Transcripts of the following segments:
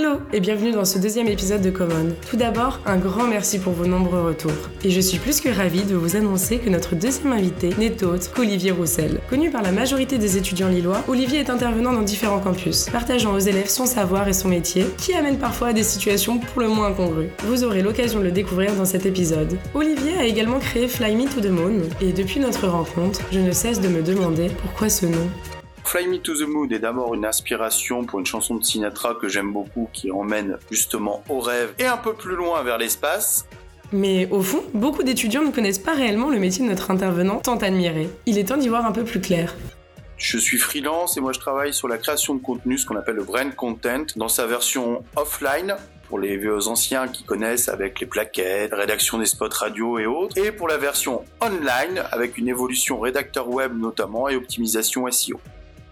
Hello et bienvenue dans ce deuxième épisode de Common. Tout d'abord, un grand merci pour vos nombreux retours. Et je suis plus que ravie de vous annoncer que notre deuxième invité n'est autre qu'Olivier Roussel. Connu par la majorité des étudiants lillois, Olivier est intervenant dans différents campus, partageant aux élèves son savoir et son métier, qui amène parfois à des situations pour le moins incongrues. Vous aurez l'occasion de le découvrir dans cet épisode. Olivier a également créé Fly Me to the Moon, et depuis notre rencontre, je ne cesse de me demander pourquoi ce nom. Fly Me to the Moon est d'abord une inspiration pour une chanson de Sinatra que j'aime beaucoup qui emmène justement au rêve et un peu plus loin vers l'espace. Mais au fond, beaucoup d'étudiants ne connaissent pas réellement le métier de notre intervenant tant admiré. Il est temps d'y voir un peu plus clair. Je suis freelance et moi je travaille sur la création de contenu, ce qu'on appelle le brand content, dans sa version offline pour les vieux anciens qui connaissent avec les plaquettes, rédaction des spots radio et autres, et pour la version online avec une évolution rédacteur web notamment et optimisation SEO.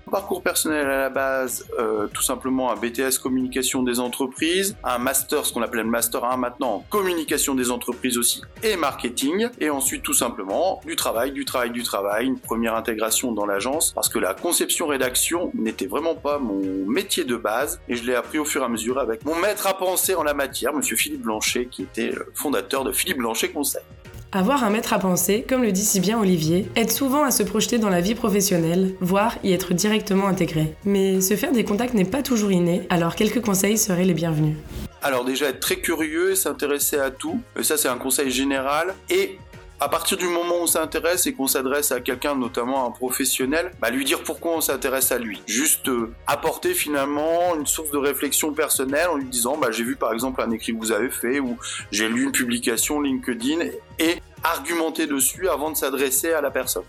Parcours personnel à la base, euh, tout simplement un BTS communication des entreprises, un master, ce qu'on appelle le master 1 maintenant, communication des entreprises aussi, et marketing, et ensuite tout simplement du travail, du travail, du travail, une première intégration dans l'agence, parce que la conception-rédaction n'était vraiment pas mon métier de base, et je l'ai appris au fur et à mesure avec mon maître à penser en la matière, monsieur Philippe Blanchet, qui était fondateur de Philippe Blanchet Conseil. Avoir un maître à penser, comme le dit si bien Olivier, aide souvent à se projeter dans la vie professionnelle, voire y être directement intégré. Mais se faire des contacts n'est pas toujours inné, alors quelques conseils seraient les bienvenus. Alors déjà être très curieux s'intéresser à tout, ça c'est un conseil général, et à partir du moment où on s'intéresse et qu'on s'adresse à quelqu'un, notamment un professionnel, bah lui dire pourquoi on s'intéresse à lui. Juste euh, apporter finalement une source de réflexion personnelle en lui disant bah j'ai vu par exemple un écrit que vous avez fait ou j'ai lu une publication LinkedIn et argumenter dessus avant de s'adresser à la personne.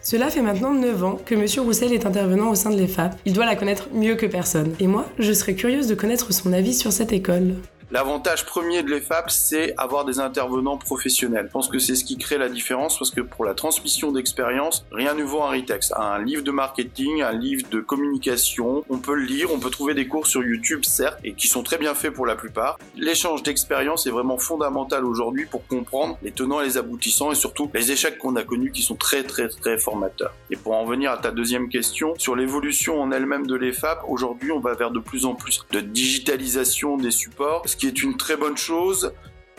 Cela fait maintenant 9 ans que Monsieur Roussel est intervenant au sein de l'EFAP. Il doit la connaître mieux que personne. Et moi, je serais curieuse de connaître son avis sur cette école. L'avantage premier de l'EFAP, c'est avoir des intervenants professionnels. Je pense que c'est ce qui crée la différence parce que pour la transmission d'expérience, rien ne vaut un retext. Un livre de marketing, un livre de communication, on peut le lire, on peut trouver des cours sur YouTube, certes, et qui sont très bien faits pour la plupart. L'échange d'expérience est vraiment fondamental aujourd'hui pour comprendre les tenants et les aboutissants et surtout les échecs qu'on a connus qui sont très très très formateurs. Et pour en venir à ta deuxième question, sur l'évolution en elle-même de l'EFAP, aujourd'hui on va vers de plus en plus de digitalisation des supports qui est une très bonne chose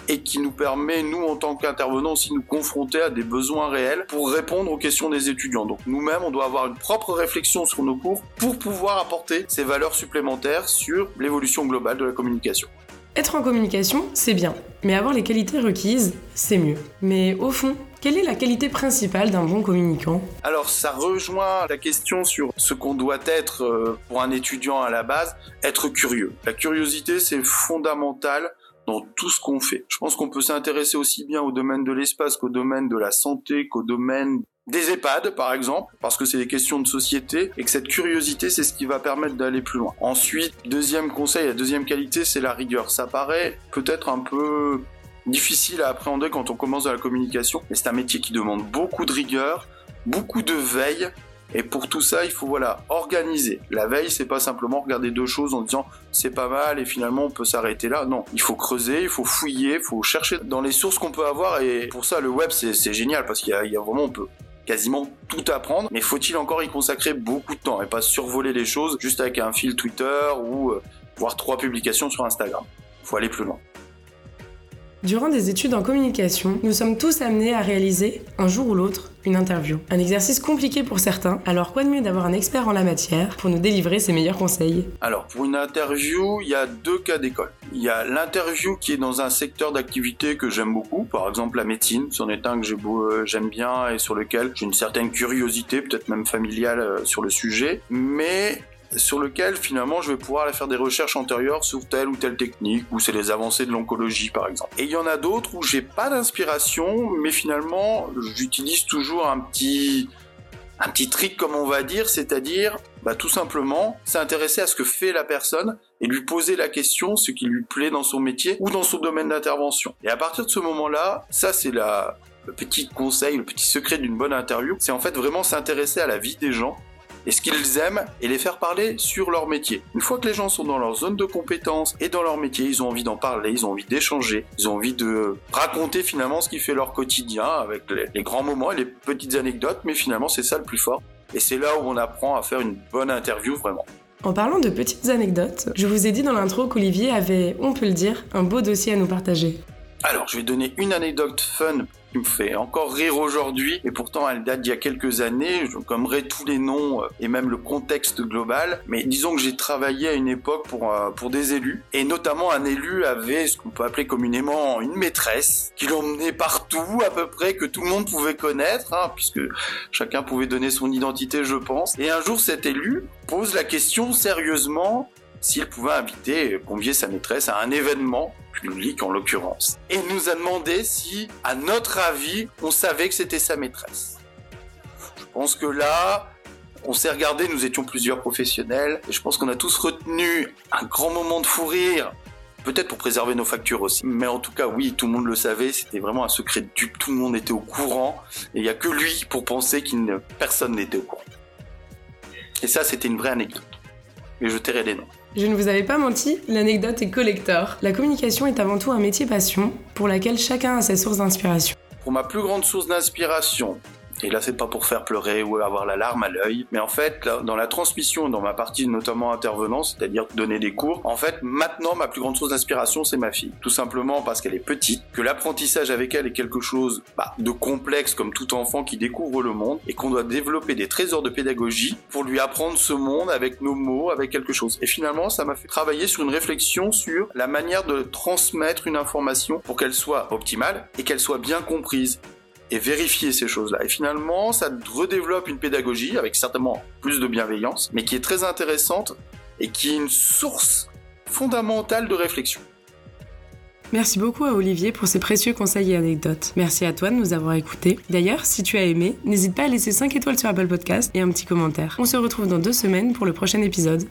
et qui nous permet, nous, en tant qu'intervenants, aussi de nous confronter à des besoins réels pour répondre aux questions des étudiants. Donc nous-mêmes, on doit avoir une propre réflexion sur nos cours pour pouvoir apporter ces valeurs supplémentaires sur l'évolution globale de la communication. Être en communication, c'est bien, mais avoir les qualités requises, c'est mieux. Mais au fond, quelle est la qualité principale d'un bon communicant? Alors ça rejoint la question sur ce qu'on doit être euh, pour un étudiant à la base, être curieux. La curiosité c'est fondamental dans tout ce qu'on fait. Je pense qu'on peut s'intéresser aussi bien au domaine de l'espace qu'au domaine de la santé, qu'au domaine des EHPAD par exemple, parce que c'est des questions de société et que cette curiosité c'est ce qui va permettre d'aller plus loin. Ensuite, deuxième conseil, la deuxième qualité c'est la rigueur. Ça paraît peut-être un peu difficile à appréhender quand on commence dans la communication, mais c'est un métier qui demande beaucoup de rigueur, beaucoup de veille. Et pour tout ça, il faut voilà organiser. La veille, c'est pas simplement regarder deux choses en disant c'est pas mal et finalement on peut s'arrêter là. Non, il faut creuser, il faut fouiller, il faut chercher dans les sources qu'on peut avoir. Et pour ça, le web c'est génial parce qu'il y, a vraiment on peut quasiment tout apprendre. Mais faut-il encore y consacrer beaucoup de temps et pas survoler les choses juste avec un fil Twitter ou euh, voir trois publications sur Instagram? Faut aller plus loin. Durant des études en communication, nous sommes tous amenés à réaliser, un jour ou l'autre, une interview. Un exercice compliqué pour certains, alors quoi de mieux d'avoir un expert en la matière pour nous délivrer ses meilleurs conseils? Alors pour une interview, il y a deux cas d'école. Il y a l'interview qui est dans un secteur d'activité que j'aime beaucoup, par exemple la médecine, c'en est un que euh, j'aime bien et sur lequel j'ai une certaine curiosité, peut-être même familiale euh, sur le sujet, mais sur lequel finalement je vais pouvoir aller faire des recherches antérieures sur telle ou telle technique, ou c'est les avancées de l'oncologie par exemple. Et il y en a d'autres où j'ai pas d'inspiration, mais finalement j'utilise toujours un petit un petit trick comme on va dire, c'est-à-dire bah, tout simplement s'intéresser à ce que fait la personne et lui poser la question, ce qui lui plaît dans son métier ou dans son domaine d'intervention. Et à partir de ce moment-là, ça c'est la le petit conseil, le petit secret d'une bonne interview, c'est en fait vraiment s'intéresser à la vie des gens et ce qu'ils aiment et les faire parler sur leur métier. Une fois que les gens sont dans leur zone de compétence et dans leur métier, ils ont envie d'en parler, ils ont envie d'échanger, ils ont envie de raconter finalement ce qui fait leur quotidien avec les, grands moments et les petites anecdotes, mais finalement c'est ça le plus fort. Et c'est là où on apprend à faire une bonne interview vraiment. En parlant de petites anecdotes, je vous ai dit dans l'intro qu'Olivier avait, on peut le dire, un beau dossier à nous partager. Alors, je vais donner une anecdote fun qui me fait encore rire aujourd'hui, et pourtant elle date d'il y a quelques années, je gommerai tous les noms euh, et même le contexte global, mais disons que j'ai travaillé à une époque pour, euh, pour des élus, et notamment un élu avait ce qu'on peut appeler communément une maîtresse, qui l'emmenait partout à peu près, que tout le monde pouvait connaître, hein, puisque chacun pouvait donner son identité je pense, et un jour cet élu pose la question sérieusement s'il pouvait inviter, convier sa maîtresse à un événement public en l'occurrence. Et nous a demandé si, à notre avis, on savait que c'était sa maîtresse. Je pense que là, on s'est regardé, nous étions plusieurs professionnels, et je pense qu'on a tous retenu un grand moment de fou rire. Peut-être pour préserver nos factures aussi. Mais en tout cas, oui, tout le monde le savait, c'était vraiment un secret de dupe, tout le monde était au courant, et il n'y a que lui pour penser qu'il personne n'était au courant. Et ça, c'était une vraie anecdote. Et je tairai les noms. Je ne vous avais pas menti, l'anecdote est collector. La communication est avant tout un métier passion pour laquelle chacun a ses sources d'inspiration. Pour ma plus grande source d'inspiration, et là, c'est pas pour faire pleurer ou avoir la larme à l'œil, mais en fait, dans la transmission, dans ma partie notamment intervenant, c'est-à-dire donner des cours, en fait, maintenant, ma plus grande source d'inspiration, c'est ma fille. Tout simplement parce qu'elle est petite, que l'apprentissage avec elle est quelque chose bah, de complexe comme tout enfant qui découvre le monde, et qu'on doit développer des trésors de pédagogie pour lui apprendre ce monde avec nos mots, avec quelque chose. Et finalement, ça m'a fait travailler sur une réflexion sur la manière de transmettre une information pour qu'elle soit optimale et qu'elle soit bien comprise et vérifier ces choses-là. Et finalement, ça redéveloppe une pédagogie avec certainement plus de bienveillance, mais qui est très intéressante et qui est une source fondamentale de réflexion. Merci beaucoup à Olivier pour ses précieux conseils et anecdotes. Merci à toi de nous avoir écoutés. D'ailleurs, si tu as aimé, n'hésite pas à laisser 5 étoiles sur Apple Podcast et un petit commentaire. On se retrouve dans deux semaines pour le prochain épisode.